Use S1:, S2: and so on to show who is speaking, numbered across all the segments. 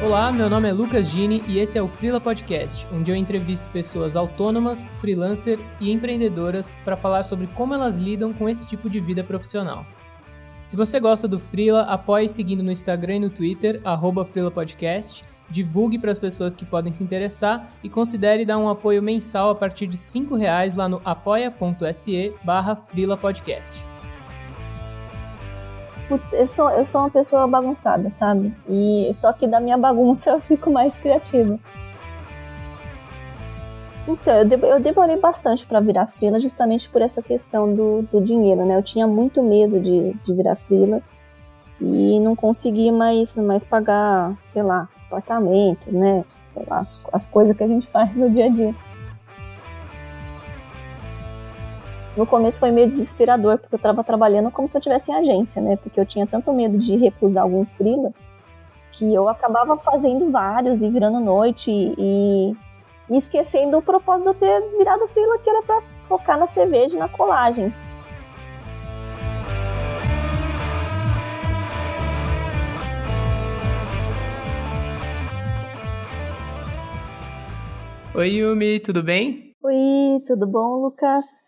S1: Olá, meu nome é Lucas Gini e esse é o Freela Podcast, onde eu entrevisto pessoas autônomas, freelancer e empreendedoras para falar sobre como elas lidam com esse tipo de vida profissional. Se você gosta do Freela, apoie seguindo no Instagram e no Twitter, arroba Podcast, divulgue para as pessoas que podem se interessar e considere dar um apoio mensal a partir de R$ reais lá no apoia.se barra Podcast
S2: putz, eu sou, eu sou uma pessoa bagunçada, sabe? E só que da minha bagunça eu fico mais criativa. Então, eu, de, eu demorei bastante para virar frila justamente por essa questão do, do dinheiro, né? Eu tinha muito medo de, de virar frila e não conseguia mais, mais pagar, sei lá, apartamento, né? Sei lá, as, as coisas que a gente faz no dia a dia. No começo foi meio desesperador, porque eu estava trabalhando como se eu tivesse em agência, né? Porque eu tinha tanto medo de recusar algum freela que eu acabava fazendo vários e virando noite e, e esquecendo o propósito de eu ter virado freela, que era para focar na cerveja e na colagem.
S1: Oi, Yumi, tudo bem?
S2: Oi, tudo bom, Lucas?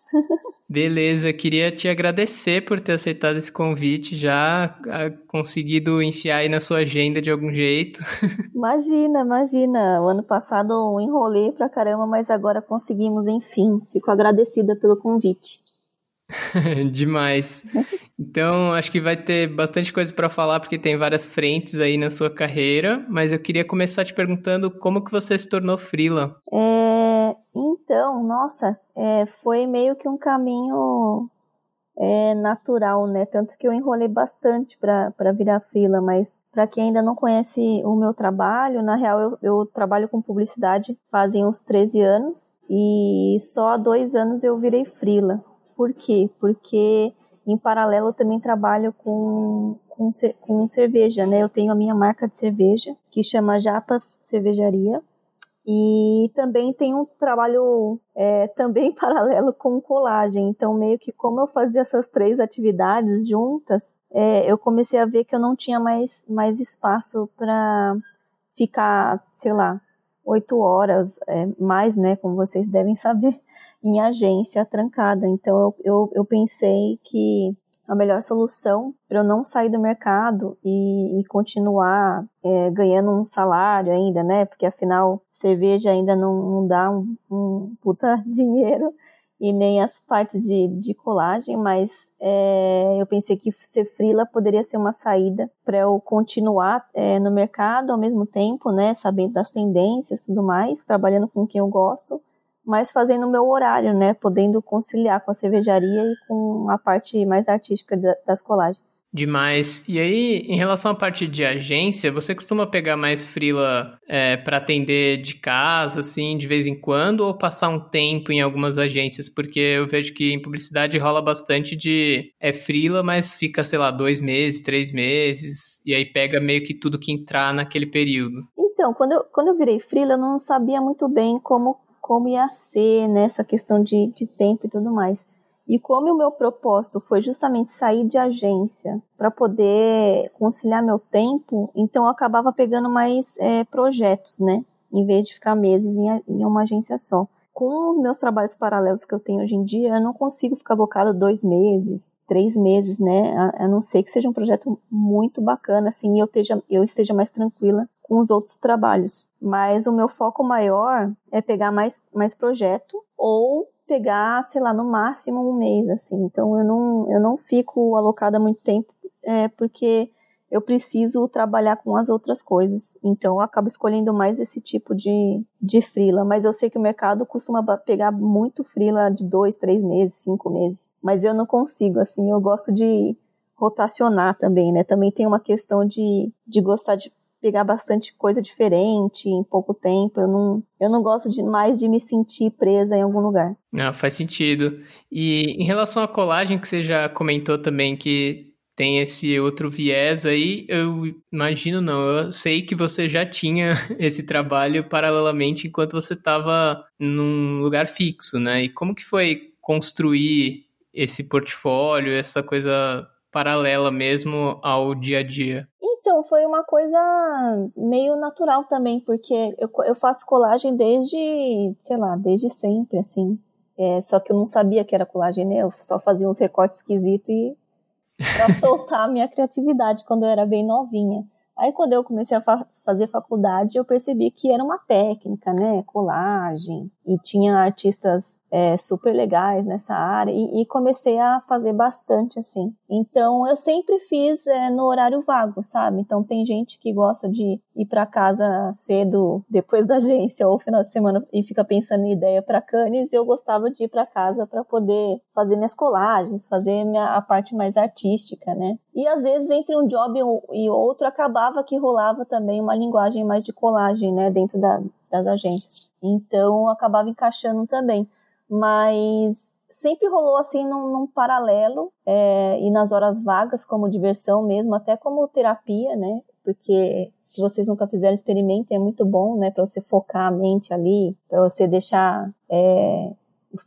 S1: Beleza, queria te agradecer por ter aceitado esse convite, já ah, conseguido enfiar aí na sua agenda de algum jeito.
S2: Imagina, imagina. O ano passado eu enrolei pra caramba, mas agora conseguimos, enfim. Fico agradecida pelo convite.
S1: Demais. Então, acho que vai ter bastante coisa para falar, porque tem várias frentes aí na sua carreira, mas eu queria começar te perguntando como que você se tornou freela.
S2: É, então, nossa, é, foi meio que um caminho é, natural, né? Tanto que eu enrolei bastante para virar freela, mas para quem ainda não conhece o meu trabalho, na real eu, eu trabalho com publicidade fazem uns 13 anos e só há dois anos eu virei freela. Por quê? Porque em paralelo eu também trabalho com, com, com cerveja, né? Eu tenho a minha marca de cerveja, que chama Japas Cervejaria. E também tem um trabalho é, também paralelo com colagem. Então, meio que como eu fazia essas três atividades juntas, é, eu comecei a ver que eu não tinha mais, mais espaço para ficar, sei lá, oito horas, é, mais, né, como vocês devem saber, em agência trancada. Então eu, eu, eu pensei que a melhor solução para eu não sair do mercado e, e continuar é, ganhando um salário ainda, né? Porque afinal cerveja ainda não, não dá um, um puta dinheiro e nem as partes de, de colagem, mas é, eu pensei que ser frila poderia ser uma saída para eu continuar é, no mercado ao mesmo tempo, né, sabendo das tendências tudo mais, trabalhando com quem eu gosto, mas fazendo o meu horário, né? Podendo conciliar com a cervejaria e com a parte mais artística das colagens.
S1: Demais. E aí, em relação à parte de agência, você costuma pegar mais frila é, para atender de casa, assim, de vez em quando, ou passar um tempo em algumas agências? Porque eu vejo que em publicidade rola bastante de é frila, mas fica, sei lá, dois meses, três meses, e aí pega meio que tudo que entrar naquele período.
S2: Então, quando eu, quando eu virei frila, eu não sabia muito bem como como ia ser né, questão de, de tempo e tudo mais. E como o meu propósito foi justamente sair de agência para poder conciliar meu tempo, então eu acabava pegando mais é, projetos, né? Em vez de ficar meses em, em uma agência só com os meus trabalhos paralelos que eu tenho hoje em dia, eu não consigo ficar alocada dois meses, três meses, né? A, a, não ser que seja um projeto muito bacana, assim, e eu esteja, eu esteja mais tranquila com os outros trabalhos. Mas o meu foco maior é pegar mais, mais projeto ou pegar, sei lá, no máximo um mês, assim. Então eu não, eu não fico alocada muito tempo, é, porque eu preciso trabalhar com as outras coisas. Então eu acabo escolhendo mais esse tipo de, de frila. Mas eu sei que o mercado costuma pegar muito frila de dois, três meses, cinco meses. Mas eu não consigo, assim, eu gosto de rotacionar também, né? Também tem uma questão de, de gostar de pegar bastante coisa diferente em pouco tempo. Eu não, eu não gosto de, mais de me sentir presa em algum lugar.
S1: Não, faz sentido. E em relação à colagem que você já comentou também, que tem esse outro viés aí. Eu imagino, não, eu sei que você já tinha esse trabalho paralelamente enquanto você estava num lugar fixo, né? E como que foi construir esse portfólio, essa coisa paralela mesmo ao dia a dia?
S2: Então, foi uma coisa meio natural também, porque eu, eu faço colagem desde, sei lá, desde sempre, assim. É, só que eu não sabia que era colagem, né? Eu só fazia uns recortes esquisitos e para soltar a minha criatividade quando eu era bem novinha. Aí quando eu comecei a fa fazer faculdade, eu percebi que era uma técnica, né? Colagem. E tinha artistas é, super legais nessa área e, e, comecei a fazer bastante assim. Então eu sempre fiz é, no horário vago, sabe? Então tem gente que gosta de ir para casa cedo depois da agência ou final de semana e fica pensando em ideia para Cannes. E eu gostava de ir para casa para poder fazer minhas colagens, fazer minha, a parte mais artística, né? E às vezes entre um job e outro acabava que rolava também uma linguagem mais de colagem, né? Dentro da, das agências. Então acabava encaixando também mas sempre rolou assim num, num paralelo é, e nas horas vagas como diversão mesmo, até como terapia, né? Porque se vocês nunca fizeram, experimentem, é muito bom, né? Para você focar a mente ali, para você deixar é,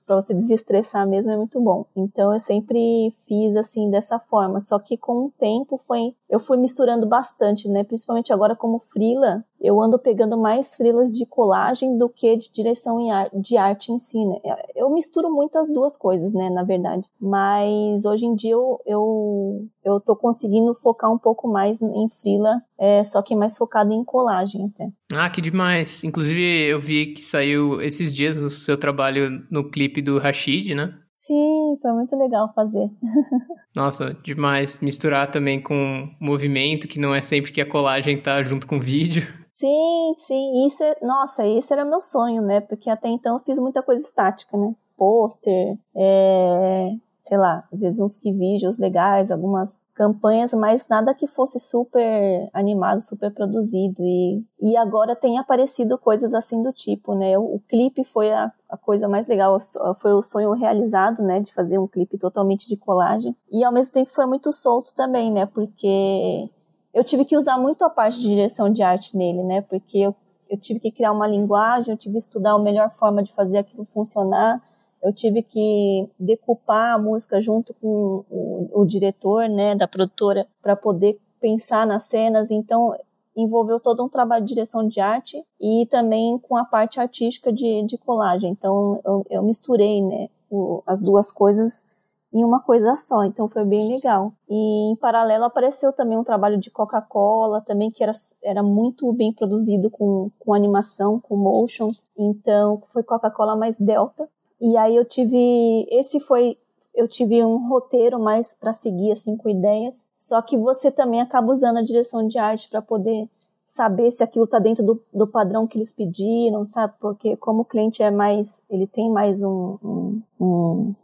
S2: para você desestressar mesmo é muito bom. Então eu sempre fiz assim dessa forma, só que com o tempo foi eu fui misturando bastante, né? Principalmente agora como frila, eu ando pegando mais frilas de colagem do que de direção de arte em si, né? Eu misturo muito as duas coisas, né, na verdade. Mas hoje em dia eu, eu, eu tô conseguindo focar um pouco mais em frila, é, só que mais focado em colagem até.
S1: Ah, que demais. Inclusive eu vi que saiu esses dias o seu trabalho no clipe do Rashid, né?
S2: Sim, foi muito legal fazer.
S1: Nossa, demais. Misturar também com movimento, que não é sempre que a colagem tá junto com o vídeo.
S2: Sim, sim. Isso é, nossa, esse era meu sonho, né? Porque até então eu fiz muita coisa estática, né? Pôster, é, sei lá, às vezes uns que vídeos legais, algumas campanhas, mas nada que fosse super animado, super produzido. E, e agora tem aparecido coisas assim do tipo, né? O, o clipe foi a, a, coisa mais legal, foi o sonho realizado, né? De fazer um clipe totalmente de colagem. E ao mesmo tempo foi muito solto também, né? Porque eu tive que usar muito a parte de direção de arte nele, né? Porque eu, eu tive que criar uma linguagem, eu tive que estudar a melhor forma de fazer aquilo funcionar eu tive que decupar a música junto com o, o diretor, né, da produtora, para poder pensar nas cenas. Então, envolveu todo um trabalho de direção de arte e também com a parte artística de, de colagem. Então, eu, eu misturei, né, o, as duas coisas em uma coisa só, então foi bem legal. E em paralelo apareceu também um trabalho de Coca-Cola, também que era, era muito bem produzido com, com animação, com motion. Então foi Coca-Cola mais Delta. E aí eu tive, esse foi, eu tive um roteiro mais para seguir assim com ideias. Só que você também acaba usando a direção de arte para poder saber se aquilo está dentro do, do padrão que eles pediram, sabe? Porque como o cliente é mais, ele tem mais um, um, um,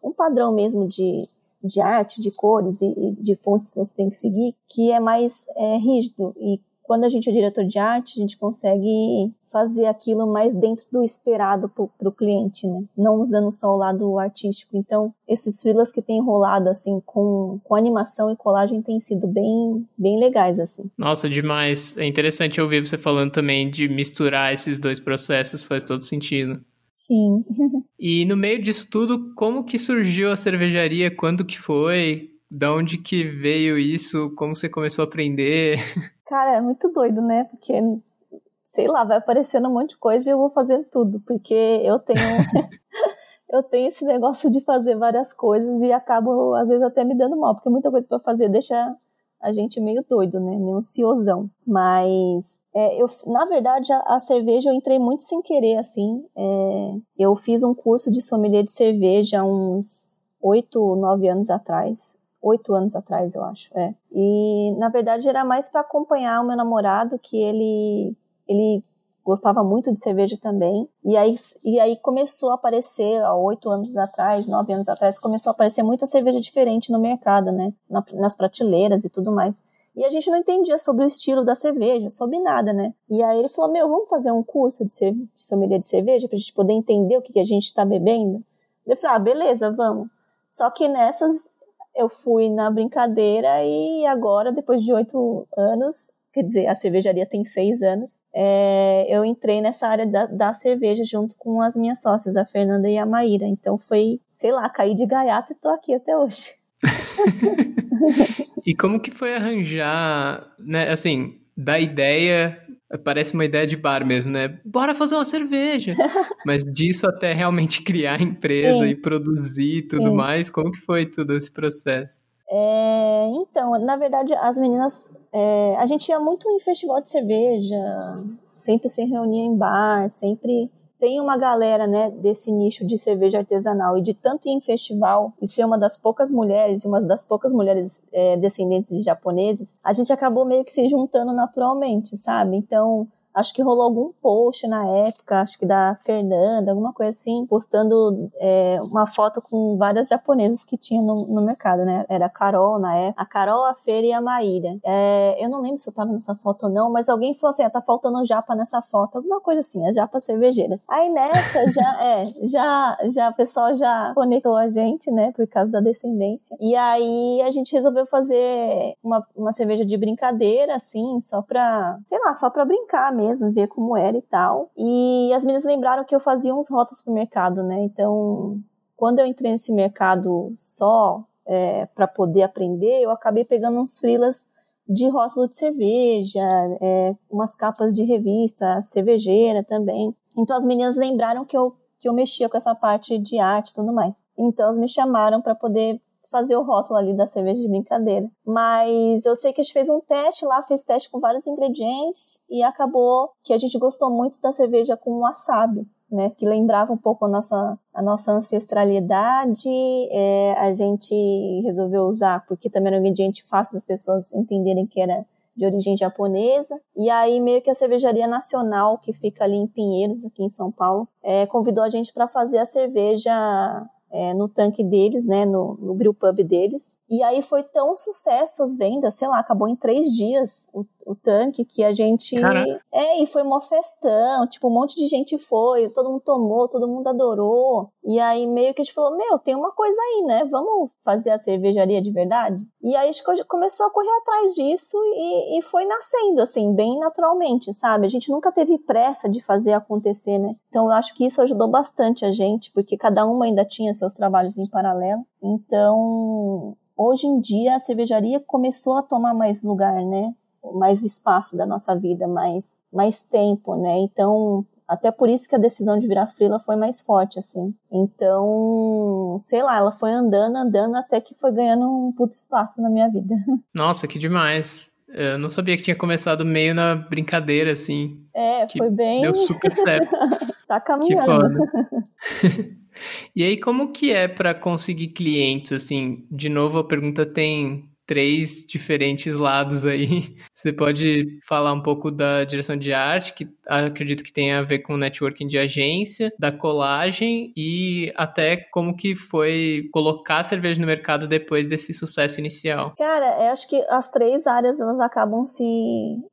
S2: um padrão mesmo de, de arte, de cores e, e, de fontes que você tem que seguir, que é mais é, rígido. E quando a gente é diretor de arte, a gente consegue fazer aquilo mais dentro do esperado para o cliente, né? Não usando só o lado artístico. Então, esses freelas que tem rolado, assim, com, com animação e colagem têm sido bem, bem legais, assim.
S1: Nossa, demais. É interessante ouvir você falando também de misturar esses dois processos, faz todo sentido.
S2: Sim.
S1: e no meio disso tudo, como que surgiu a cervejaria? Quando que foi? Da onde que veio isso? Como você começou a aprender?
S2: Cara, é muito doido, né? Porque, sei lá, vai aparecendo um monte de coisa e eu vou fazendo tudo. Porque eu tenho. eu tenho esse negócio de fazer várias coisas e acabo, às vezes, até me dando mal, porque muita coisa para fazer deixa a gente meio doido, né? Meio ansiosão. Mas, é, eu, na verdade, a, a, cerveja eu entrei muito sem querer, assim. É, eu fiz um curso de sommelier de cerveja uns oito, nove anos atrás oito anos atrás, eu acho. É. E na verdade era mais para acompanhar o meu namorado, que ele ele gostava muito de cerveja também. E aí, e aí começou a aparecer, há oito anos atrás, nove anos atrás, começou a aparecer muita cerveja diferente no mercado, né? Na, nas prateleiras e tudo mais. E a gente não entendia sobre o estilo da cerveja, sobre nada, né? E aí ele falou: Meu, vamos fazer um curso de, de sommelier de cerveja pra gente poder entender o que, que a gente tá bebendo? Eu falei: Ah, beleza, vamos. Só que nessas eu fui na brincadeira e agora, depois de oito anos, quer dizer, a cervejaria tem seis anos, é, eu entrei nessa área da, da, cerveja junto com as minhas sócias, a Fernanda e a Maíra. Então foi, sei lá, caí de gaiato e tô aqui até hoje.
S1: e como que foi arranjar, né, assim, da ideia Parece uma ideia de bar mesmo, né? Bora fazer uma cerveja. Mas disso até realmente criar a empresa Sim. e produzir e tudo Sim. mais, como que foi todo esse processo?
S2: É, então, na verdade, as meninas. É, a gente ia muito em festival de cerveja, sempre se reunia em bar, sempre tem uma galera, né, desse nicho de cerveja artesanal e de tanto ir em festival e ser uma das poucas mulheres, uma das poucas mulheres é, descendentes de japoneses, a gente acabou meio que se juntando naturalmente, sabe? Então, acho que rolou algum post na época, acho que da Fernanda, alguma coisa assim, postando é, uma foto com várias japonesas que tinha no, no, mercado, né? Era a Carol na época, a Carol, a Feira e a Maíra. É, eu não lembro se eu tava nessa foto ou não, mas alguém falou assim, ah, tá faltando japa nessa foto, alguma coisa assim, as japas cervejeiras. Aí nessa já, é, já, já o pessoal já conectou a gente, né, por causa da descendência. E aí a gente resolveu fazer uma, uma cerveja de brincadeira, assim, só pra, sei lá, só pra brincar mesmo mesmo, ver como era e tal. E as meninas lembraram que eu fazia uns rótulos pro mercado, né? Então, quando eu entrei nesse mercado só é, para poder aprender, eu acabei pegando uns frilas de rótulo de cerveja, é, umas capas de revista cervejeira também. Então as meninas lembraram que eu que eu mexia com essa parte de arte e tudo mais. Então elas me chamaram para poder fazer o rótulo ali da cerveja de brincadeira. Mas eu sei que a gente fez um teste lá, fez teste com vários ingredientes e acabou que a gente gostou muito da cerveja com wasabi. Né, que lembrava um pouco a nossa, a nossa ancestralidade, é, a gente resolveu usar, porque também era um ingrediente fácil das pessoas entenderem que era de origem japonesa. E aí, meio que a cervejaria nacional, que fica ali em Pinheiros, aqui em São Paulo, é, convidou a gente para fazer a cerveja é, no tanque deles, né, no, no brewpub deles. E aí foi tão sucesso as vendas, sei lá, acabou em três dias o, o tanque que a gente. Caraca. É, e foi uma festão, tipo, um monte de gente foi, todo mundo tomou, todo mundo adorou. E aí meio que a gente falou: Meu, tem uma coisa aí, né? Vamos fazer a cervejaria de verdade? E aí a gente começou a correr atrás disso e, e foi nascendo, assim, bem naturalmente, sabe? A gente nunca teve pressa de fazer acontecer, né? Então eu acho que isso ajudou bastante a gente, porque cada uma ainda tinha seus trabalhos em paralelo. Então, hoje em dia a cervejaria começou a tomar mais lugar, né? Mais espaço da nossa vida, mais, mais tempo, né? Então, até por isso que a decisão de virar frila foi mais forte, assim. Então, sei lá, ela foi andando, andando, até que foi ganhando um puto espaço na minha vida.
S1: Nossa, que demais. Eu não sabia que tinha começado meio na brincadeira, assim.
S2: É, foi bem.
S1: Deu super certo.
S2: tá caminhando.
S1: Que foda. E aí, como que é para conseguir clientes? Assim, de novo, a pergunta tem três diferentes lados aí. Você pode falar um pouco da direção de arte, que acredito que tem a ver com networking de agência, da colagem e até como que foi colocar a cerveja no mercado depois desse sucesso inicial.
S2: Cara, eu acho que as três áreas elas acabam se,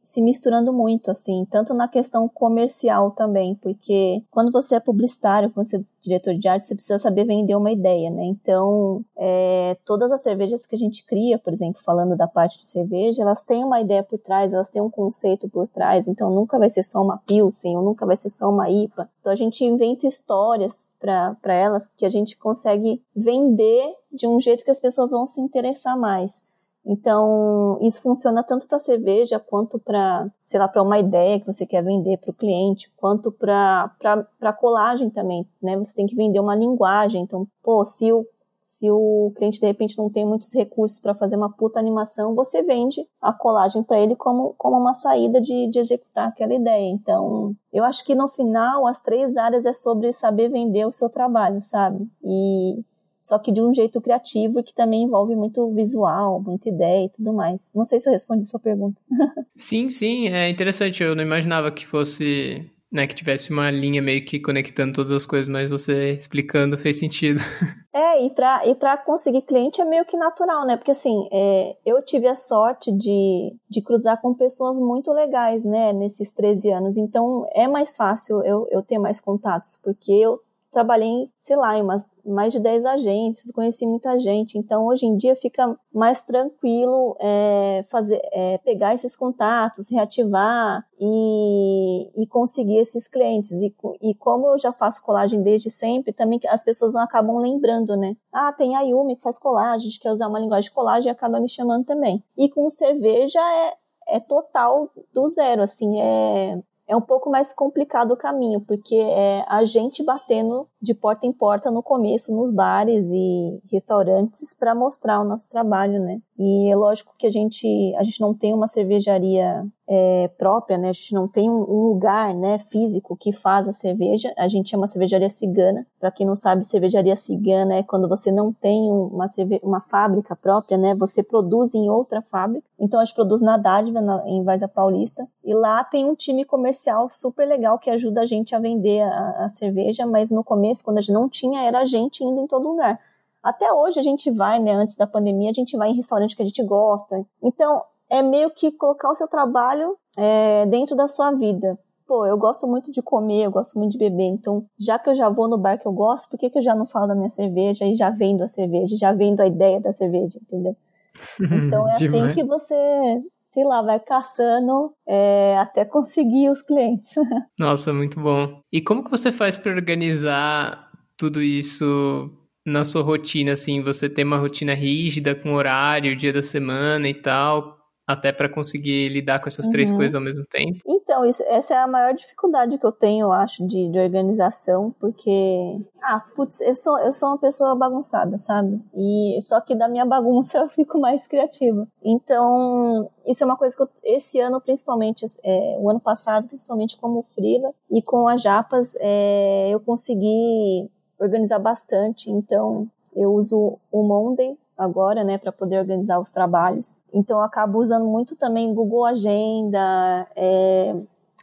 S2: se misturando muito, assim, tanto na questão comercial também, porque quando você é publicitário, quando você é diretor de arte, você precisa saber vender uma ideia, né? Então, é, todas as cervejas que a gente cria, por exemplo, falando da parte de cerveja, elas têm uma ideia por trás, elas têm um conceito por trás, então nunca vai ser só uma pilsen, ou nunca vai ser só uma IPA. Então a gente inventa histórias para elas que a gente consegue vender de um jeito que as pessoas vão se interessar mais. Então, isso funciona tanto para cerveja quanto para, sei lá, para uma ideia que você quer vender para o cliente, quanto para colagem também, né? Você tem que vender uma linguagem. Então, pô, se o se o cliente de repente não tem muitos recursos para fazer uma puta animação, você vende a colagem para ele como, como uma saída de, de executar aquela ideia. Então, eu acho que no final as três áreas é sobre saber vender o seu trabalho, sabe? E só que de um jeito criativo e que também envolve muito visual, muita ideia e tudo mais. Não sei se eu respondi a sua pergunta.
S1: sim, sim, é interessante. Eu não imaginava que fosse né, que tivesse uma linha meio que conectando todas as coisas, mas você explicando fez sentido.
S2: É, e para e pra conseguir cliente é meio que natural, né? Porque assim, é, eu tive a sorte de, de cruzar com pessoas muito legais, né, nesses 13 anos. Então é mais fácil eu, eu ter mais contatos, porque eu trabalhei, sei lá, em umas, mais de 10 agências, conheci muita gente. Então, hoje em dia fica mais tranquilo é, fazer, é, pegar esses contatos, reativar e, e conseguir esses clientes. E, e como eu já faço colagem desde sempre, também as pessoas não acabam lembrando, né? Ah, tem a Yumi que faz colagem, quer usar uma linguagem de colagem e acaba me chamando também. E com cerveja é, é total do zero, assim, é é um pouco mais complicado o caminho, porque é a gente batendo de porta em porta no começo nos bares e restaurantes para mostrar o nosso trabalho, né? E é lógico que a gente a gente não tem uma cervejaria é, própria, né? A gente não tem um, um, lugar, né, físico que faz a cerveja. A gente chama cervejaria cigana. Para quem não sabe, cervejaria cigana é quando você não tem uma, uma fábrica própria, né? Você produz em outra fábrica. Então a gente produz na Dádiva, na, em Varza Paulista. E lá tem um time comercial super legal que ajuda a gente a vender a, a cerveja. Mas no começo, quando a gente não tinha, era a gente indo em todo lugar. Até hoje a gente vai, né? Antes da pandemia, a gente vai em restaurante que a gente gosta. Então, é meio que colocar o seu trabalho é, dentro da sua vida. Pô, eu gosto muito de comer, eu gosto muito de beber, então já que eu já vou no bar que eu gosto, por que, que eu já não falo da minha cerveja e já vendo a cerveja, já vendo a ideia da cerveja, entendeu? Então é assim que você, sei lá, vai caçando é, até conseguir os clientes.
S1: Nossa, muito bom. E como que você faz para organizar tudo isso na sua rotina, assim? Você tem uma rotina rígida com horário, dia da semana e tal? até para conseguir lidar com essas uhum. três coisas ao mesmo tempo?
S2: Então, isso, essa é a maior dificuldade que eu tenho, eu acho, de, de organização, porque, ah, putz, eu sou, eu sou uma pessoa bagunçada, sabe? E só que da minha bagunça eu fico mais criativa. Então, isso é uma coisa que eu, esse ano, principalmente, é, o ano passado, principalmente como Frila e com as Japas, é, eu consegui organizar bastante. Então, eu uso o Monday agora, né, para poder organizar os trabalhos. Então, eu acabo usando muito também Google Agenda, é,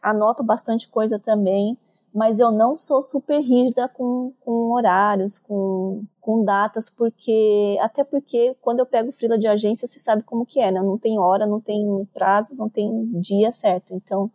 S2: anoto bastante coisa também, mas eu não sou super rígida com, com horários, com, com datas, porque até porque quando eu pego frila de agência, você sabe como que é, né? Não tem hora, não tem prazo, não tem dia certo. Então,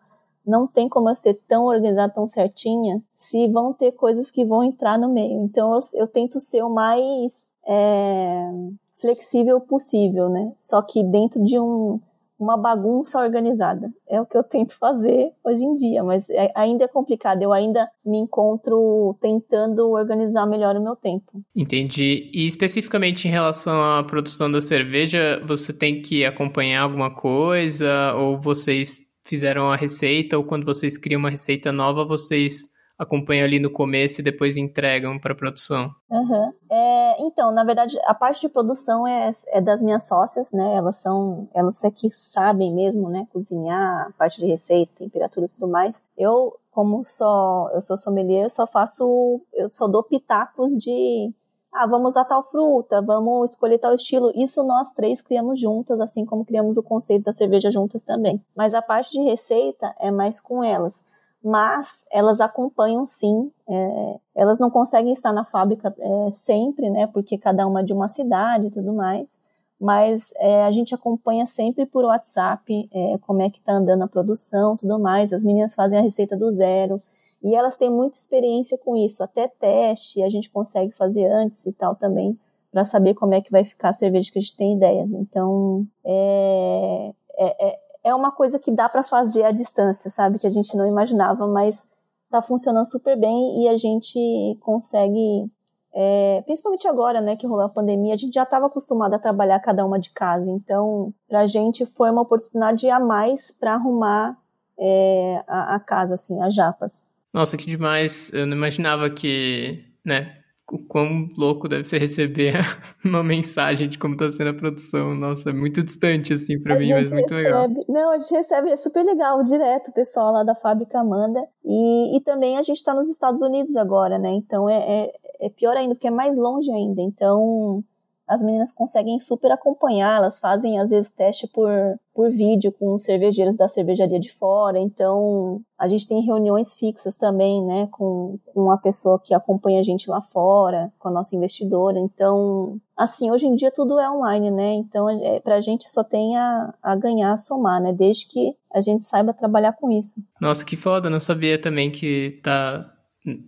S2: não tem como eu ser tão organizada, tão certinha, se vão ter coisas que vão entrar no meio. Então, eu, eu tento ser o mais é, flexível possível, né? Só que dentro de um, uma bagunça organizada. É o que eu tento fazer hoje em dia, mas é, ainda é complicado. Eu ainda me encontro tentando organizar melhor o meu tempo.
S1: Entendi. E especificamente em relação à produção da cerveja, você tem que acompanhar alguma coisa? Ou vocês fizeram a receita? Ou quando vocês criam uma receita nova, vocês acompanham ali no começo e depois entregam para produção?
S2: Uhum. É, então, na verdade, a parte de produção é, é, das minhas sócias, né? Elas são, elas é que sabem mesmo, né? Cozinhar, parte de receita, temperatura e tudo mais. Eu, como só, eu sou sommelier, eu só faço, eu só dou pitacos de ah, vamos usar tal fruta, vamos escolher tal estilo. Isso nós três criamos juntas, assim como criamos o conceito da cerveja juntas também. Mas a parte de receita é mais com elas mas elas acompanham sim. É, elas não conseguem estar na fábrica é, sempre, né? Porque cada uma é de uma cidade e tudo mais. Mas é, a gente acompanha sempre por WhatsApp é, como é que está andando a produção, tudo mais. As meninas fazem a receita do zero e elas têm muita experiência com isso. Até teste a gente consegue fazer antes e tal também para saber como é que vai ficar a cerveja que a gente tem ideias. Então é, é, é é uma coisa que dá para fazer à distância, sabe? Que a gente não imaginava, mas tá funcionando super bem e a gente consegue, é, principalmente agora, né, que rolou a pandemia, a gente já estava acostumado a trabalhar cada uma de casa, então pra gente foi uma oportunidade a mais para arrumar é, a, a casa, assim, as japas.
S1: Nossa, que demais! Eu não imaginava que, né, o quão louco deve ser receber uma mensagem de como está sendo a produção. Nossa, é muito distante, assim, para mim, mas muito
S2: recebe,
S1: legal.
S2: Não, a gente recebe, é super legal, direto, o pessoal lá da fábrica manda. E, e também a gente está nos Estados Unidos agora, né? Então é, é, é pior ainda, porque é mais longe ainda. Então as meninas conseguem super acompanhar, elas fazem às vezes teste por, por vídeo com cervejeiros da cervejaria de fora, então a gente tem reuniões fixas também, né, com, com a pessoa que acompanha a gente lá fora, com a nossa investidora, então, assim, hoje em dia tudo é online, né, então é, pra gente só tem a, a ganhar, a somar, né, desde que a gente saiba trabalhar com isso.
S1: Nossa, que foda, não sabia também que tá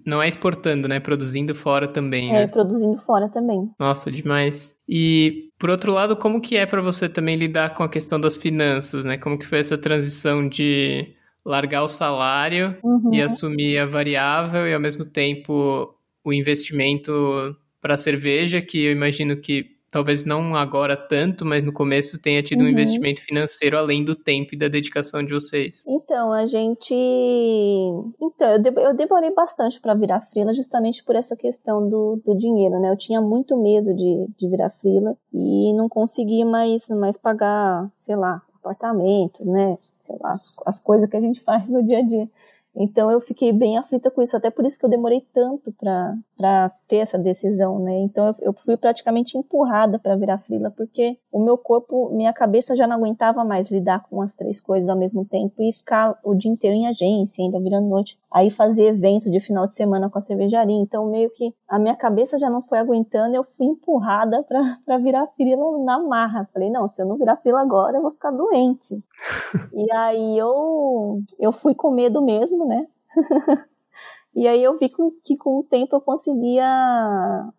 S1: Não é exportando, né? Produzindo fora também,
S2: É,
S1: né?
S2: produzindo fora também.
S1: Nossa, demais. E por outro lado, como que é para você também lidar com a questão das finanças, né? Como que foi essa transição de largar o salário
S2: Uhum.
S1: e assumir a variável e ao mesmo tempo o investimento para cerveja, que eu imagino que talvez não agora tanto, mas no começo tenha tido um
S2: Uhum.
S1: investimento financeiro além do tempo e da dedicação de vocês.
S2: Então, a gente. Então, eu demorei bastante para virar frila justamente por essa questão do, do dinheiro, né? Eu tinha muito medo de, de virar frila e não conseguia mais, mais pagar, sei lá, apartamento, né? Sei lá, as, as coisas que a gente faz no dia a dia. Então eu fiquei bem aflita com isso, até por isso que eu demorei tanto para ter essa decisão, né? Então eu, eu fui praticamente empurrada para virar frila, porque o meu corpo, minha cabeça já não aguentava mais lidar com as três coisas ao mesmo tempo e ficar o dia inteiro em agência, ainda virando noite. Aí fazer evento de final de semana com a cervejaria. Então meio que a minha cabeça já não foi aguentando, eu fui empurrada para virar frila na marra. Falei, não, se eu não virar frila agora, eu vou ficar doente. E aí eu, eu fui com medo mesmo, né? e aí eu vi que com o tempo eu conseguia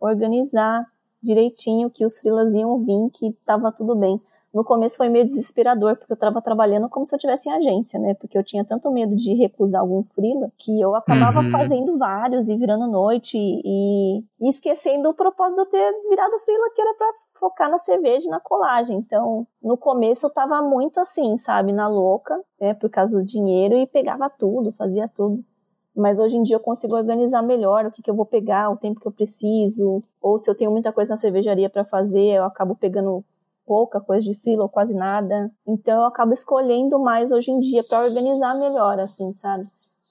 S2: organizar direitinho que os frilas iam vir, que tava tudo bem. No começo foi meio desesperador, porque eu tava trabalhando como se eu tivesse em agência, né? Porque eu tinha tanto medo de recusar algum frila, que eu acabava
S1: Uhum.
S2: fazendo vários e virando noite e, e esquecendo o propósito de eu ter virado frila, que era pra focar na cerveja e na colagem. Então, no começo eu tava muito assim, sabe? Na louca, né? Por causa do dinheiro e pegava tudo, fazia tudo. Mas hoje em dia eu consigo organizar melhor o que, que eu vou pegar, o tempo que eu preciso, ou se eu tenho muita coisa na cervejaria para fazer, eu acabo pegando pouca coisa de fila ou quase nada. Então eu acabo escolhendo mais hoje em dia para organizar melhor, assim, sabe?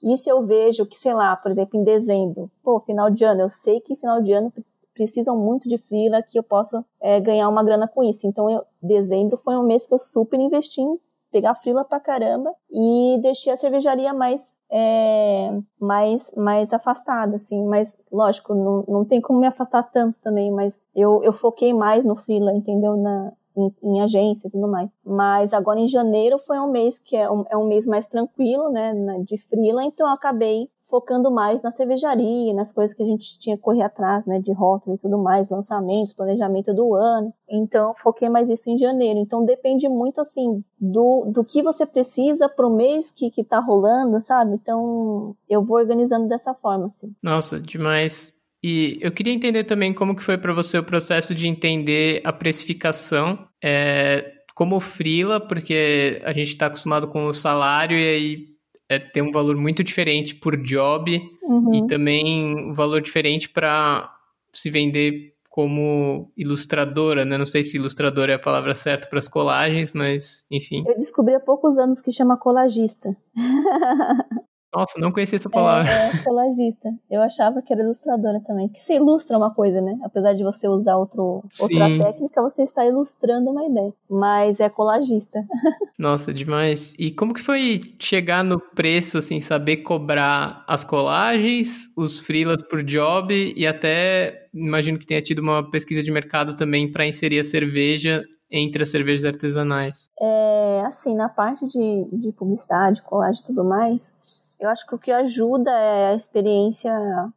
S2: E se eu vejo que, sei lá, por exemplo, em dezembro, pô, final de ano, eu sei que final de ano pre- precisam muito de frila, que eu posso é, ganhar uma grana com isso. Então, eu, dezembro foi um mês que eu super investi em pegar frila pra caramba e deixei a cervejaria mais é, mais mais afastada assim mas lógico não, não tem como me afastar tanto também mas eu, eu foquei mais no frila entendeu na em, em agência e tudo mais mas agora em janeiro foi um mês que é um, é um mês mais tranquilo né de frila então eu acabei focando mais na cervejaria, nas coisas que a gente tinha que correr atrás, né, de rótulo e tudo mais, lançamentos, planejamento do ano. Então, foquei mais isso em janeiro. Então, depende muito, assim, do, do que você precisa pro mês que, que tá rolando, sabe? Então, eu vou organizando dessa forma, assim.
S1: Nossa, demais. E eu queria entender também como que foi para você o processo de entender a precificação é, como frila, porque a gente está acostumado com o salário e aí é, tem um valor muito diferente por job
S2: Uhum.
S1: e também um valor diferente para se vender como ilustradora, né? Não sei se ilustradora é a palavra certa para as colagens, mas enfim.
S2: Eu descobri há poucos anos que chama colagista.
S1: Nossa, não conhecia essa palavra.
S2: É, é colagista. Eu achava que era ilustradora também. Que você ilustra uma coisa, né? Apesar de você usar outro, outra técnica, você está ilustrando uma ideia. Mas é colagista.
S1: Nossa, demais. E como que foi chegar no preço, assim, saber cobrar as colagens, os freelas por job e até imagino que tenha tido uma pesquisa de mercado também para inserir a cerveja entre as cervejas artesanais.
S2: É, assim, na parte de, de publicidade, colagem e tudo mais, eu acho que o que ajuda é a experiência,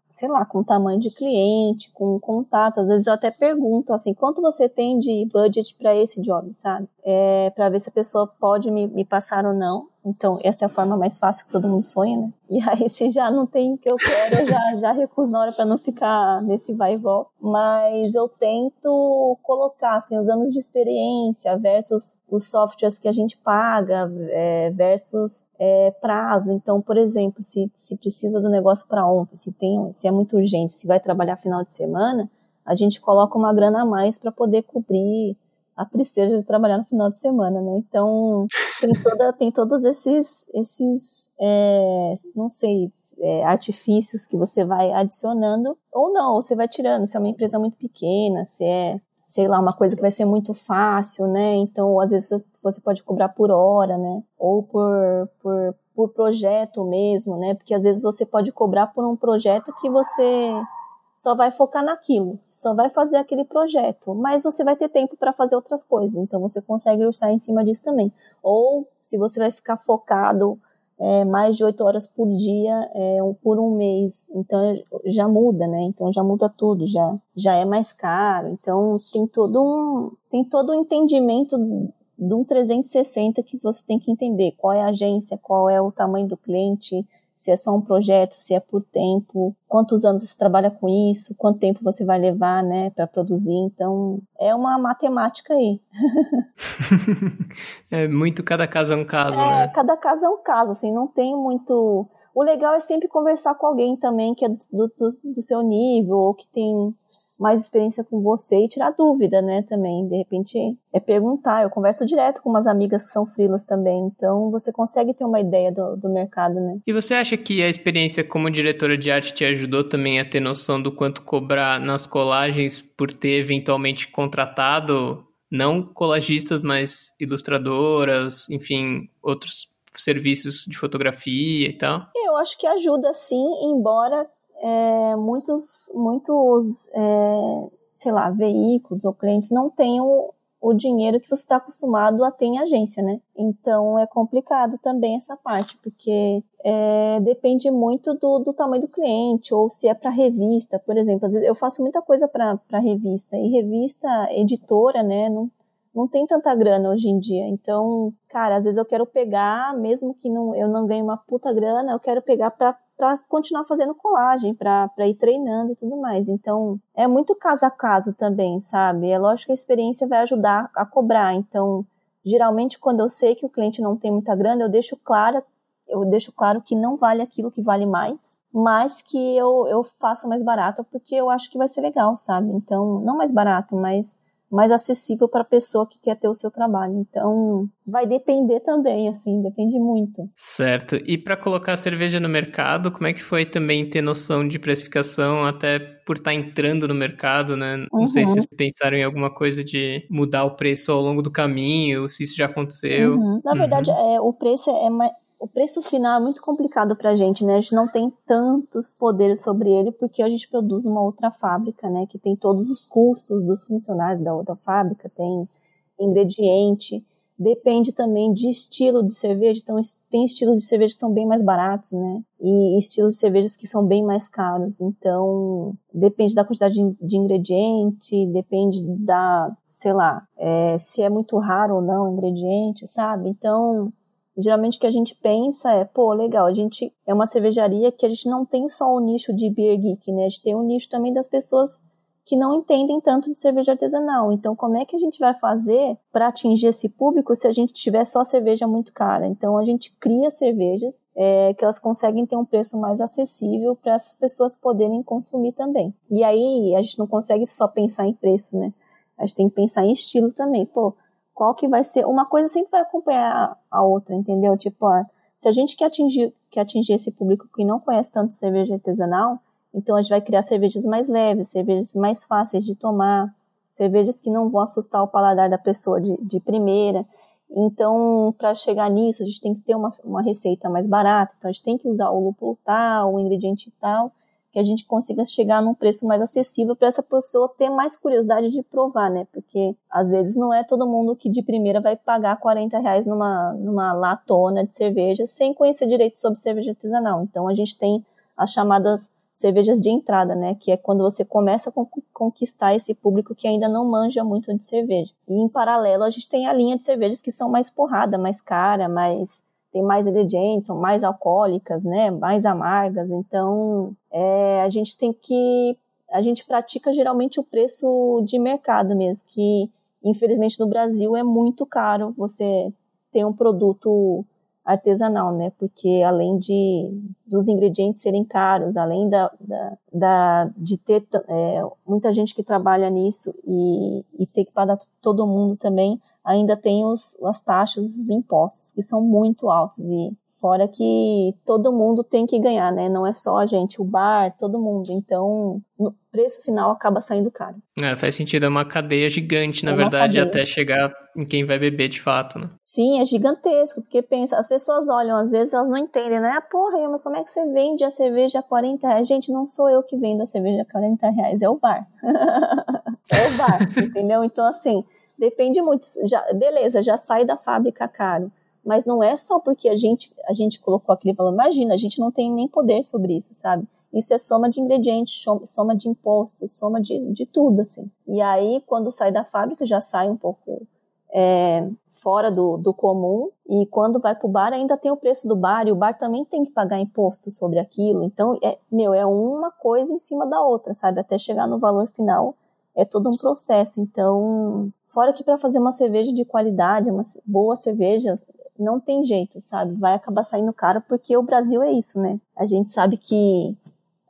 S2: sei lá, com o tamanho de cliente, com o contato. Às vezes eu até pergunto, assim, quanto você tem de budget para esse job, sabe? É, para ver se a pessoa pode me, me passar ou não. Então, essa é a forma mais fácil que todo mundo sonha, né? E aí, se já não tem o que eu quero, eu já, já recuso na hora para não ficar nesse vai e volta. Mas eu tento colocar, assim, os anos de experiência versus os softwares que a gente paga, é, versus é, prazo. Então, por exemplo, se, se precisa do negócio para ontem, se, tem, se é muito urgente, se vai trabalhar final de semana, a gente coloca uma grana a mais para poder cobrir a tristeza de trabalhar no final de semana, né? Então tem toda tem todos esses esses é, não sei é, artifícios que você vai adicionando ou não, você vai tirando. Se é uma empresa muito pequena, se é sei lá uma coisa que vai ser muito fácil, né? Então às vezes você pode cobrar por hora, né? Ou por por por projeto mesmo, né? Porque às vezes você pode cobrar por um projeto que você só vai focar naquilo, só vai fazer aquele projeto, mas você vai ter tempo para fazer outras coisas, então você consegue orçar em cima disso também. Ou se você vai ficar focado é, mais de oito horas por dia é, por um mês. Então já muda, né? Então já muda tudo, já, já é mais caro. Então tem todo um, tem todo um entendimento de um 360 que você tem que entender qual é a agência, qual é o tamanho do cliente, se é só um projeto, se é por tempo, quantos anos você trabalha com isso, quanto tempo você vai levar, né, para produzir. Então, é uma matemática aí.
S1: é muito cada caso é um caso,
S2: é,
S1: né?
S2: cada caso é um caso, assim, não tem muito o legal é sempre conversar com alguém também que é do, do, do, seu nível ou que tem mais experiência com você e tirar dúvida, né, também. De repente, é perguntar. Eu converso direto com umas amigas que são frilas também, então você consegue ter uma ideia do, do mercado, né.
S1: E você acha que a experiência como diretora de arte te ajudou também a ter noção do quanto cobrar nas colagens por ter eventualmente contratado não colagistas, mas ilustradoras, enfim, outros serviços de fotografia e tal?
S2: Eu acho que ajuda sim, embora é, muitos, muitos é, sei lá, veículos ou clientes não tenham o dinheiro que você está acostumado a ter em agência, né? Então é complicado também essa parte, porque é, depende muito do, do, tamanho do cliente, ou se é para revista, por exemplo. Às vezes eu faço muita coisa para revista, e revista editora, né? Não, não tem tanta grana hoje em dia. Então, cara, às vezes eu quero pegar, mesmo que não, eu não ganhe uma puta grana, eu quero pegar para para continuar fazendo colagem, para ir treinando e tudo mais. Então, é muito caso a caso também, sabe? É lógico que a experiência vai ajudar a cobrar. Então, geralmente, quando eu sei que o cliente não tem muita grana, eu deixo claro, eu deixo claro que não vale aquilo que vale mais, mas que eu, eu faço mais barato porque eu acho que vai ser legal, sabe? Então, não mais barato, mas mais acessível para a pessoa que quer ter o seu trabalho. Então, vai depender também, assim, depende muito.
S1: Certo. E para colocar a cerveja no mercado, como é que foi também ter noção de precificação, até por estar tá entrando no mercado, né? Não uhum. sei se vocês pensaram em alguma coisa de mudar o preço ao longo do caminho, se isso já aconteceu.
S2: Uhum. Na verdade, uhum. é, o preço é, o preço final é muito complicado para a gente, né? A gente não tem tantos poderes sobre ele porque a gente produz uma outra fábrica, né? Que tem todos os custos dos funcionários da outra fábrica, tem ingrediente, depende também de estilo de cerveja. Então, tem estilos de cerveja que são bem mais baratos, né? E estilos de cervejas que são bem mais caros. Então, depende da quantidade de, ingrediente, depende da, sei lá, é, se é muito raro ou não o ingrediente, sabe? Então, Geralmente o que a gente pensa é, pô, legal, a gente é uma cervejaria que a gente não tem só o nicho de beer geek, né? A gente tem o nicho também das pessoas que não entendem tanto de cerveja artesanal. Então, como é que a gente vai fazer para atingir esse público se a gente tiver só cerveja muito cara? Então, a gente cria cervejas é, que elas conseguem ter um preço mais acessível para essas pessoas poderem consumir também. E aí, a gente não consegue só pensar em preço, né? A gente tem que pensar em estilo também. Pô, qual que vai ser. Uma coisa sempre vai acompanhar a outra, entendeu? Tipo, se a gente quer atingir, quer atingir esse público que não conhece tanto cerveja artesanal, então a gente vai criar cervejas mais leves, cervejas mais fáceis de tomar, cervejas que não vão assustar o paladar da pessoa de, de primeira. Então, para chegar nisso, a gente tem que ter uma, uma receita mais barata. Então, a gente tem que usar o lúpulo tal, o ingrediente tal, que a gente consiga chegar num preço mais acessível para essa pessoa ter mais curiosidade de provar, né? Porque às vezes não é todo mundo que de primeira vai pagar 40 reais numa, numa latona de cerveja sem conhecer direito sobre cerveja artesanal. Então a gente tem as chamadas cervejas de entrada, né? Que é quando você começa a conquistar esse público que ainda não manja muito de cerveja. E em paralelo a gente tem a linha de cervejas que são mais porrada, mais cara, mais tem mais ingredientes, são mais alcoólicas, né, mais amargas. Então, é, a gente tem que a gente pratica geralmente o preço de mercado mesmo, que infelizmente no Brasil é muito caro você ter um produto artesanal, né? Porque além de dos ingredientes serem caros, além da, da, da de ter é, muita gente que trabalha nisso e, e ter que pagar todo mundo também, ainda tem os, as taxas, os impostos, que são muito altos. E fora que todo mundo tem que ganhar, né? Não é só a gente, o bar, todo mundo. Então, no preço final acaba saindo caro.
S1: É, faz sentido, é uma cadeia gigante, na é verdade, cadeia. até chegar em quem vai beber de fato, né?
S2: Sim, é gigantesco, porque pensa, as pessoas olham, às vezes elas não entendem, né? Ah, porra, mas como é que você vende a cerveja a 40 reais? Gente, não sou eu que vendo a cerveja a 40 reais, é o bar. é o bar, entendeu? Então, assim, Depende muito. Já, beleza, já sai da fábrica caro. Mas não é só porque a gente, a gente colocou aquele valor. Imagina, a gente não tem nem poder sobre isso, sabe? Isso é soma de ingredientes, soma de impostos, soma de, de tudo, assim. E aí, quando sai da fábrica, já sai um pouco é, fora do, do comum. E quando vai pro bar, ainda tem o preço do bar. E o bar também tem que pagar imposto sobre aquilo. Então, é, meu, é uma coisa em cima da outra, sabe? Até chegar no valor final é todo um processo. Então, fora que para fazer uma cerveja de qualidade, uma boa cerveja, não tem jeito, sabe? Vai acabar saindo caro porque o Brasil é isso, né? A gente sabe que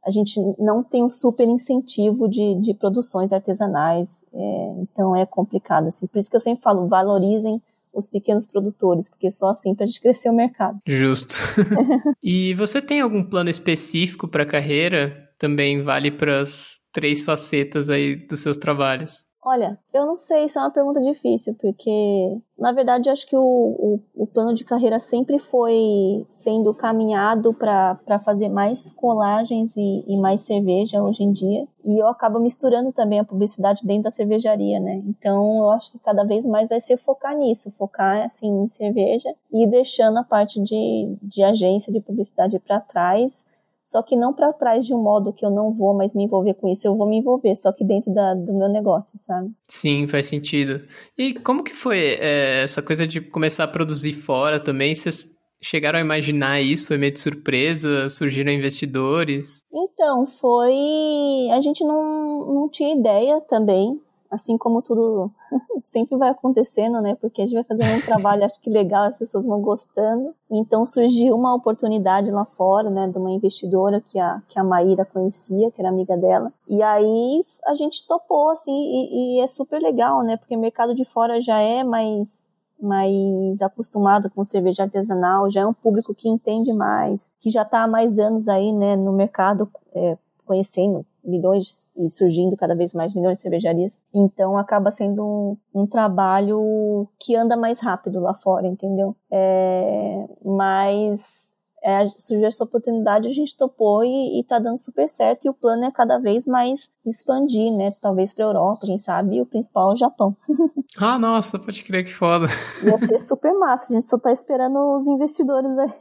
S2: a gente não tem um super incentivo de, de produções artesanais, é, então é complicado, assim. Por isso que eu sempre falo, valorizem os pequenos produtores, porque só assim para a gente crescer o mercado.
S1: Justo. e você tem algum plano específico para a carreira? Também vale para as três facetas aí dos seus trabalhos?
S2: Olha, eu não sei, isso é uma pergunta difícil, porque na verdade eu acho que o, o, o plano de carreira sempre foi sendo caminhado para fazer mais colagens e, e, mais cerveja hoje em dia. E eu acabo misturando também a publicidade dentro da cervejaria, né? Então eu acho que cada vez mais vai ser focar nisso, focar assim em cerveja e deixando a parte de, de agência de publicidade para trás só que não para trás de um modo que eu não vou mais me envolver com isso, eu vou me envolver, só que dentro da, do meu negócio, sabe?
S1: Sim, faz sentido. E como que foi é, essa coisa de começar a produzir fora também? Vocês chegaram a imaginar isso? Foi meio de surpresa? Surgiram investidores?
S2: Então, foi. A gente não, não tinha ideia também assim como tudo sempre vai acontecendo, né? Porque a gente vai fazendo um trabalho, acho que legal, as pessoas vão gostando. Então surgiu uma oportunidade lá fora, né, de uma investidora que a, que a Maíra conhecia, que era amiga dela. E aí a gente topou, assim, e, e é super legal, né? Porque o mercado de fora já é mais mais acostumado com cerveja artesanal, já é um público que entende mais, que já está há mais anos aí, né, no mercado, é, conhecendo milhões e surgindo cada vez mais milhões de cervejarias. Então acaba sendo um, um trabalho que anda mais rápido lá fora, entendeu? É, mas é, surgiu essa oportunidade, a gente topou e, e tá dando super certo. E o plano é cada vez mais expandir, né? Talvez pra Europa, quem sabe, e o principal é o Japão.
S1: ah, nossa, pode crer que foda.
S2: Ia ser super massa, a gente só tá esperando os investidores aí,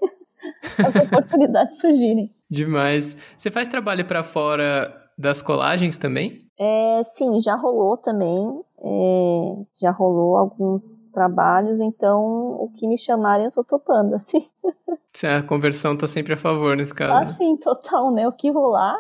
S2: as oportunidades surgirem.
S1: Demais. Você faz trabalho para fora das colagens também?
S2: É, sim, já rolou também. É, já rolou alguns trabalhos, então o que me chamarem eu tô topando, assim.
S1: A conversão tá sempre a favor nesse caso.
S2: Ah, sim, total, né? O que rolar,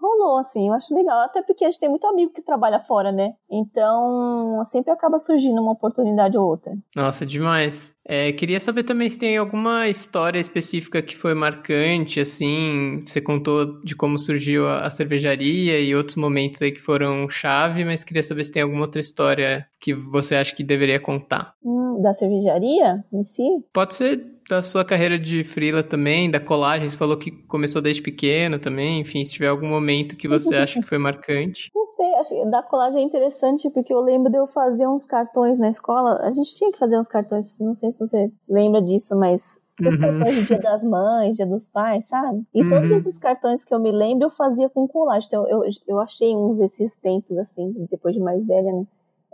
S2: rolou, assim, eu acho legal. Até porque a gente tem muito amigo que trabalha fora, né? Então, sempre acaba surgindo uma oportunidade ou outra.
S1: Nossa, demais. É, queria saber também se tem alguma história específica que foi marcante, assim, você contou de como surgiu a, a cervejaria e outros momentos aí que foram chave, mas queria saber se tem alguma outra história que você acha que deveria contar.
S2: Hum, da cervejaria em si?
S1: Pode ser da sua carreira de freela também, da colagem, você falou que começou desde pequena também, enfim, se tiver algum momento que você acha que foi marcante.
S2: Não sei, acho que da colagem é interessante porque eu lembro de eu fazer uns cartões na escola, a gente tinha que fazer uns cartões, não sei se você lembra disso, mas esses uhum. cartões de dia das mães, dia dos pais, sabe? E uhum. todos esses cartões que eu me lembro eu fazia com colagem, então eu, eu achei uns esses tempos assim, depois de mais velha, né?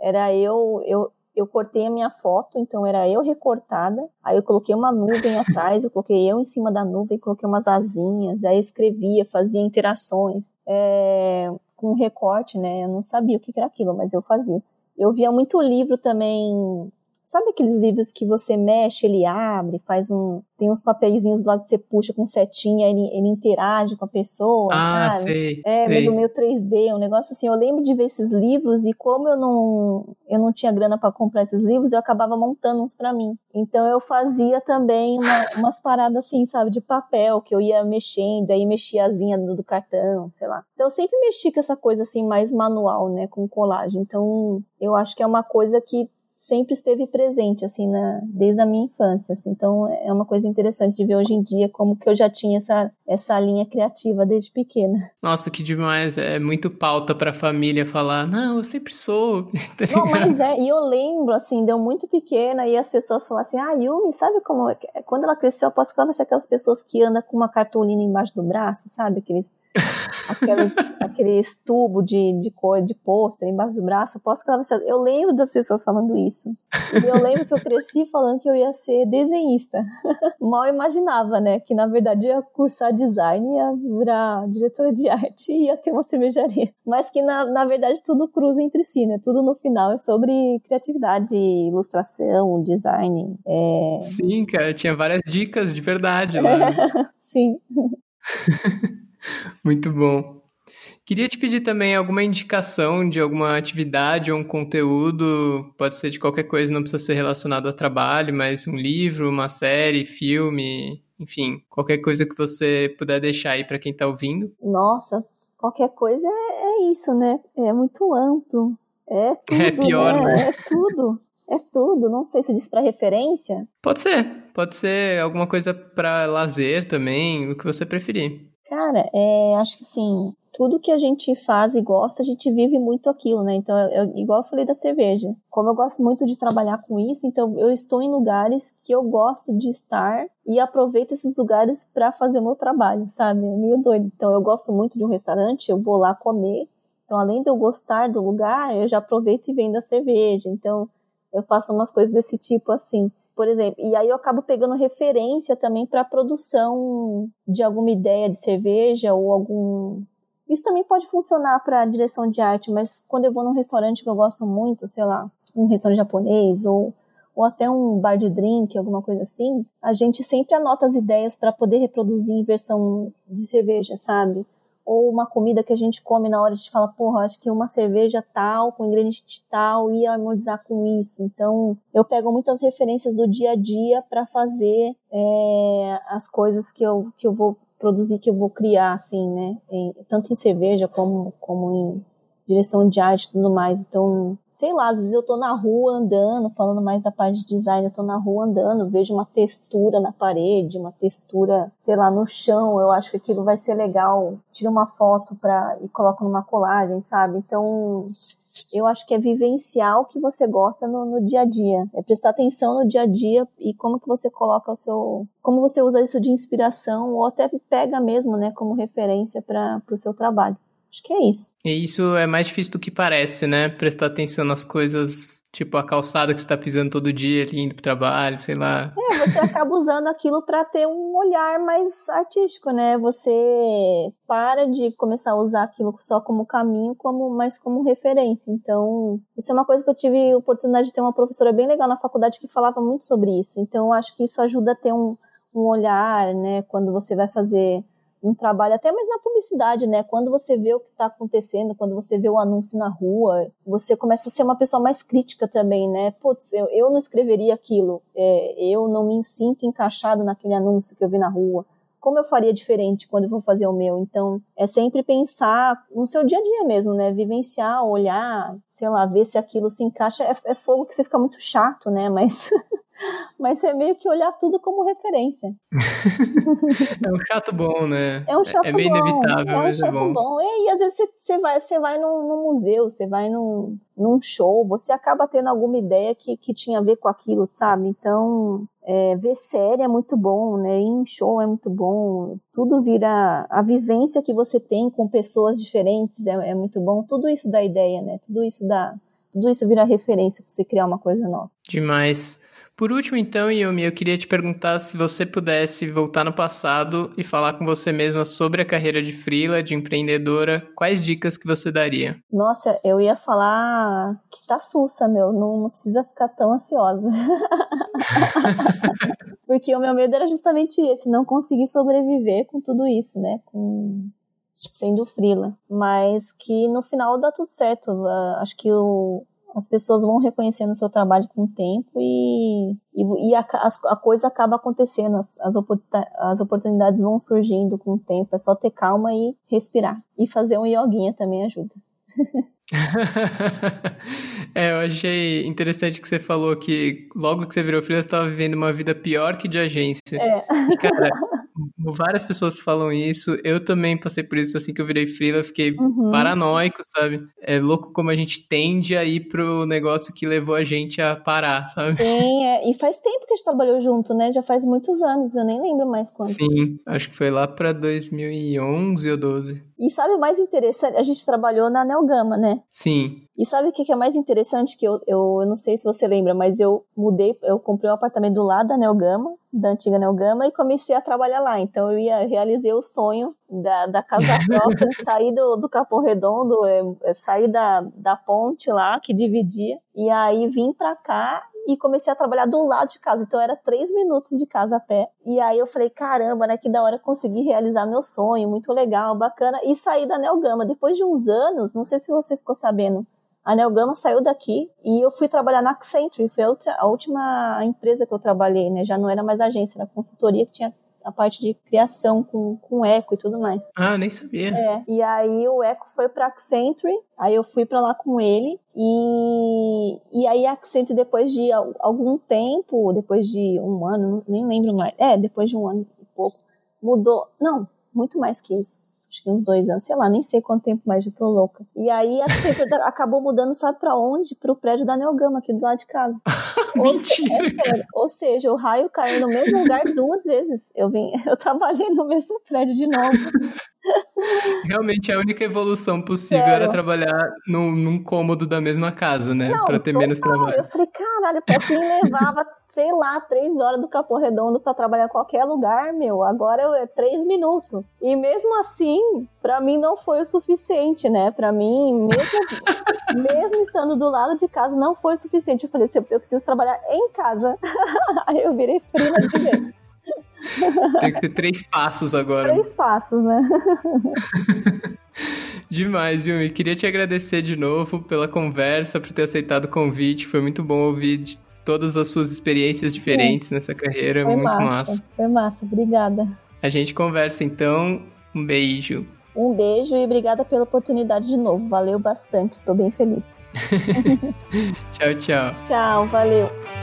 S2: Era eu, eu eu cortei a minha foto, então era eu recortada, aí eu coloquei uma nuvem atrás, eu coloquei eu em cima da nuvem, coloquei umas asinhas, aí escrevia, fazia interações, é, com recorte, né, eu não sabia o que era aquilo, mas eu fazia. Eu via muito livro também Sabe aqueles livros que você mexe, ele abre, faz um. Tem uns papeizinhos lá que você puxa com setinha, ele, ele interage com a pessoa.
S1: Ah, sabe? sei.
S2: É,
S1: sei.
S2: meio 3D, um negócio assim. Eu lembro de ver esses livros e como eu não, eu não tinha grana para comprar esses livros, eu acabava montando uns para mim. Então eu fazia também uma, umas paradas assim, sabe, de papel, que eu ia mexendo, aí mexia a asinha do, do cartão, sei lá. Então eu sempre mexi com essa coisa assim mais manual, né, com colagem. Então eu acho que é uma coisa que sempre esteve presente, assim, na, desde a minha infância. Assim. Então, é uma coisa interessante de ver hoje em dia como que eu já tinha essa, essa linha criativa desde pequena.
S1: Nossa, que demais. É muito pauta pra família falar, não, eu sempre sou.
S2: Tá não, mas é, e eu lembro, assim, deu muito pequena e as pessoas falavam assim, ah, Yumi, sabe como, é quando ela cresceu, eu posso que ela vai ser aquelas pessoas que andam com uma cartolina embaixo do braço, sabe? Aqueles aqueles, aqueles tubos de, de cor, de pôster embaixo do braço, posso que ela vai ser... Eu lembro das pessoas falando isso. isso. E eu lembro que eu cresci falando que eu ia ser desenhista. Mal imaginava, né? Que na verdade ia cursar design, ia virar diretora de arte e ia ter uma cervejaria. Mas que na, na verdade tudo cruza entre si, né? Tudo no final é sobre criatividade, ilustração, design. É...
S1: Sim, cara, tinha várias dicas de verdade lá. Né?
S2: Sim.
S1: Muito bom. Queria te pedir também alguma indicação de alguma atividade ou um conteúdo, pode ser de qualquer coisa, não precisa ser relacionado ao trabalho, mas um livro, uma série, filme, enfim, qualquer coisa que você puder deixar aí para quem está ouvindo.
S2: Nossa, qualquer coisa é, é, isso, né? É muito amplo. É tudo,
S1: É pior, né?
S2: né? É tudo. É tudo. Não sei se diz para referência.
S1: Pode ser. Pode ser alguma coisa para lazer também, o que você preferir.
S2: Cara, é, acho que sim, tudo que a gente faz e gosta, a gente vive muito aquilo, né? Então, eu, igual eu falei da cerveja. Como eu gosto muito de trabalhar com isso, então eu estou em lugares que eu gosto de estar e aproveito esses lugares para fazer o meu trabalho, sabe? É meio doido. Então, eu gosto muito de um restaurante, eu vou lá comer. Então, além de eu gostar do lugar, eu já aproveito e vendo a cerveja. Então, eu faço umas coisas desse tipo assim por exemplo. E aí eu acabo pegando referência também para produção de alguma ideia de cerveja ou algum. Isso também pode funcionar para direção de arte, mas quando eu vou num restaurante que eu gosto muito, sei lá, um restaurante japonês ou ou até um bar de drink, alguma coisa assim, a gente sempre anota as ideias para poder reproduzir em versão de cerveja, sabe? Ou uma comida que a gente come na hora de falar, porra, acho que uma cerveja tal, com ingrediente tal, ia harmonizar com isso. Então, eu pego muitas referências do dia a dia para fazer é, as coisas que eu, que eu vou produzir, que eu vou criar, assim, né? Em, tanto em cerveja como, como em direção de arte e tudo mais. Então, sei lá, às vezes eu tô na rua andando, falando mais da parte de design, eu tô na rua andando, vejo uma textura na parede, uma textura, sei lá, no chão, eu acho que aquilo vai ser legal. Tiro uma foto pra, e coloco numa colagem, sabe? Então, eu acho que é vivenciar o que você gosta no, no, dia a dia. É prestar atenção no dia a dia e como que você coloca o seu. Como você usa isso de inspiração ou até pega mesmo, né, como referência para o seu trabalho. Acho que é isso.
S1: E isso é mais difícil do que parece, né? Prestar atenção nas coisas, tipo a calçada que você tá pisando todo dia, indo pro trabalho, sei lá.
S2: É, você acaba usando aquilo para ter um olhar mais artístico, né? Você para de começar a usar aquilo só como caminho, como mais como referência. Então, isso é uma coisa que eu tive a oportunidade de ter uma professora bem legal na faculdade que falava muito sobre isso. Então, eu acho que isso ajuda a ter um, um olhar, né? Quando você vai fazer um trabalho até mais na publicidade, né? Quando você vê o que está acontecendo, quando você vê o anúncio na rua, você começa a ser uma pessoa mais crítica também, né? Putz, eu, eu não escreveria aquilo, é, eu não me sinto encaixado naquele anúncio que eu vi na rua. Como eu faria diferente quando eu vou fazer o meu? Então, é sempre pensar no seu dia a dia mesmo, né? Vivenciar, olhar, sei lá, ver se aquilo se encaixa. É, é fogo que você fica muito chato, né? Mas mas é meio que olhar tudo como referência.
S1: é um chato bom, né?
S2: É um chato
S1: é meio
S2: bom.
S1: inevitável,
S2: é um chato
S1: é bom.
S2: bom. E, e às vezes você vai, você vai num, num museu, você vai num, num show, você acaba tendo alguma ideia que, que tinha a ver com aquilo, sabe? Então, é, ver série é muito bom, né? Ir em show é muito bom. Tudo vira a vivência que você tem com pessoas diferentes é, é muito bom. Tudo isso dá ideia, né? Tudo isso dá, tudo isso vira referência para você criar uma coisa nova.
S1: Demais. Por último, então, Yumi, eu queria te perguntar se você pudesse voltar no passado e falar com você mesma sobre a carreira de freela, de empreendedora, quais dicas que você daria?
S2: Nossa, eu ia falar que tá sussa, meu, não, não precisa ficar tão ansiosa. Porque o meu medo era justamente esse, não conseguir sobreviver com tudo isso, né? Com sendo frila, mas que no final dá tudo certo. Uh, acho que o, as pessoas vão reconhecendo o seu trabalho com o tempo e, e, e a, a, coisa acaba acontecendo, as, as, as, oportunidades vão surgindo com o tempo, é só ter calma e respirar. E fazer um yoguinha também ajuda.
S1: é, eu achei interessante que você falou que logo que você virou filha, você estava vivendo uma vida pior que de agência.
S2: É.
S1: Cara, várias pessoas falam isso. Eu também passei por isso assim que eu virei freela, fiquei uhum. paranoico, sabe? É louco como a gente tende a ir pro negócio que levou a gente a parar, sabe?
S2: Sim, é. e faz tempo que a gente trabalhou junto, né? Já faz muitos anos, eu nem lembro mais quanto.
S1: Sim, acho que foi lá para 2011 ou 12.
S2: E sabe o mais interessante? A gente trabalhou na Nelgama, né?
S1: Sim.
S2: E sabe o que é mais interessante? Que eu, eu, eu não sei se você lembra, mas eu mudei, eu comprei um apartamento do lado da Neogama, da antiga Neogama, e comecei a trabalhar lá. Então eu ia, realizei o sonho da, da casa própria, sair do, do Capão Redondo, é, é, sair da, da ponte lá que dividia, e aí vim pra cá e comecei a trabalhar do lado de casa. Então era três minutos de casa a pé. E aí eu falei, caramba, né? Que da hora conseguir realizar meu sonho, muito legal, bacana. E saí da Nelgama. Depois de uns anos, não sei se você ficou sabendo, a Nelgama saiu daqui e eu fui trabalhar na Accenture. Foi a, outra, a última empresa que eu trabalhei, né? Já não era mais agência, era consultoria que tinha a parte de criação com, com eco e tudo mais.
S1: Ah, nem sabia.
S2: É, e aí o eco foi pra Accenture, aí eu fui para lá com ele, e, e aí a Accenture depois de algum tempo, depois de um ano, nem lembro mais, é, depois de um ano e pouco, mudou, não, muito mais que isso acho que uns dois anos, sei lá, nem sei quanto tempo mais, eu tô louca. E aí a acabou mudando, sabe pra onde? Pro prédio da Neogama, aqui do lado de casa.
S1: Mentira!
S2: É sério. Ou seja, o raio caiu no mesmo lugar duas vezes. Eu vim, eu trabalhei no mesmo prédio de novo.
S1: Realmente a única evolução possível Sério? era trabalhar num, num, cômodo da mesma casa, né? Não, pra ter menos trabalho.
S2: Eu falei, caralho, pra quem levava, sei lá, três horas do Capão Redondo pra trabalhar em qualquer lugar, meu, agora é três minutos. E mesmo assim, pra mim não foi o suficiente, né? Pra mim, mesmo, mesmo estando do lado de casa, não foi o suficiente. Eu falei, eu preciso trabalhar em casa. Aí eu virei fria de vez.
S1: Tem que ser três passos agora.
S2: Três passos, né?
S1: Demais, Yumi. Queria te agradecer de novo pela conversa, por ter aceitado o convite. Foi muito bom ouvir de todas as suas experiências diferentes Sim. nessa carreira. Foi muito massa. massa.
S2: Foi massa, obrigada.
S1: A gente conversa então. Um beijo.
S2: Um beijo e obrigada pela oportunidade de novo. Valeu bastante, estou bem feliz.
S1: tchau, tchau.
S2: Tchau, valeu.